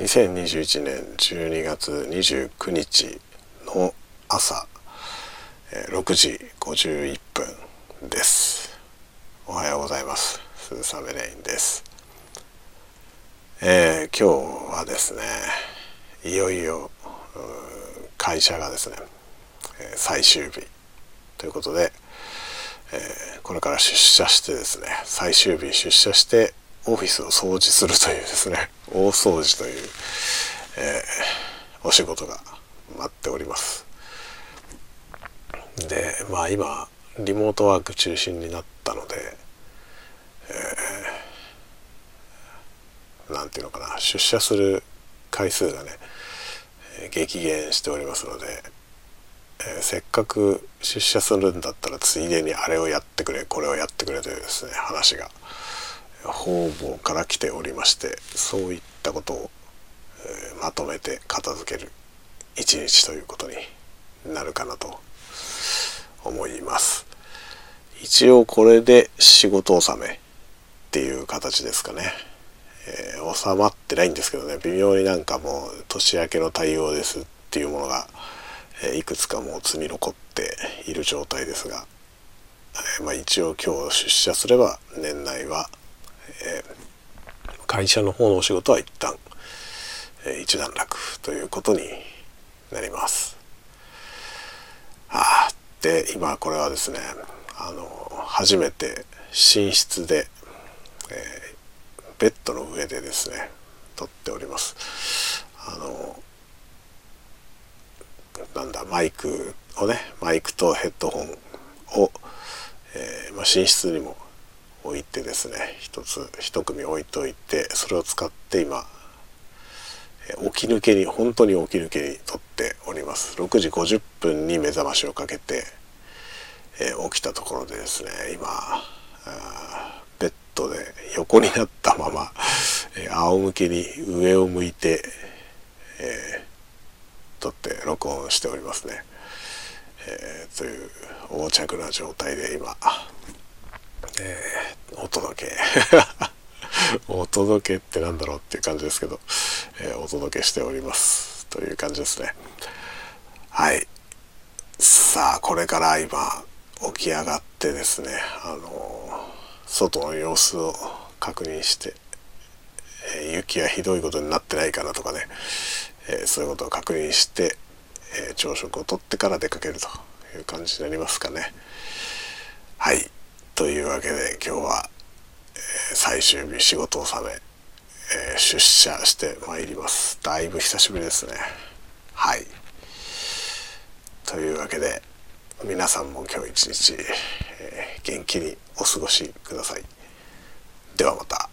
2021年12月29日の朝6時51分です。おはようございます。鈴雨レインです。えー、今日はですねいよいよ会社がですね最終日。ということで、えー、これから出社してですね最終日出社してオフィスを掃除するというですね 大掃除という、えー、お仕事が待っております。でまあ今リモートワーク中心になったので、えー、ていうのかな出社する回数がね激減しておりますので、えー、せっかく出社するんだったらついでにあれをやってくれこれをやってくれというですね話が方々から来ておりましてそういったことを、えー、まとめて片付ける一日ということになるかなと思います。一応これで仕事納めっていう形ですかね、えー、収まってないんですけどね。微妙になんかもう年明けの対応ですっていうものが、えー、いくつかもう積み残っている状態ですが、えー、まあ、一応今日出社すれば年内は、会社の方のお仕事は一旦、えー、一段落ということになります。あで今これはですねあの初めて寝室で、えー、ベッドの上でですね撮っております。あのなんだマイクをねマイクとヘッドホンを、えーまあ、寝室にも置いてですね一つ一組置いといてそれを使って今起き抜けに本当に起き抜けにとっております。6時50分に目覚ましをかけて、えー、起きたところでですね今ベッドで横になったまま、えー、仰向けに上を向いて、えー、撮って録音しておりますね、えー、という横着な状態で今え、届け。お届けってなんだろうっていう感じですけど、えー、お届けしておりますという感じですね。はい。さあこれから今起き上がってですねあの外の様子を確認して、えー、雪がひどいことになってないかなとかね、え、そういうことを確認して、え、朝食をとってから出かけるという感じになりますかね。はい。というわけで今日は、最終日仕事納め、えー、出社してまいります。だいぶ久しぶりですね。はい。というわけで皆さんも今日一日、えー、元気にお過ごしください。ではまた。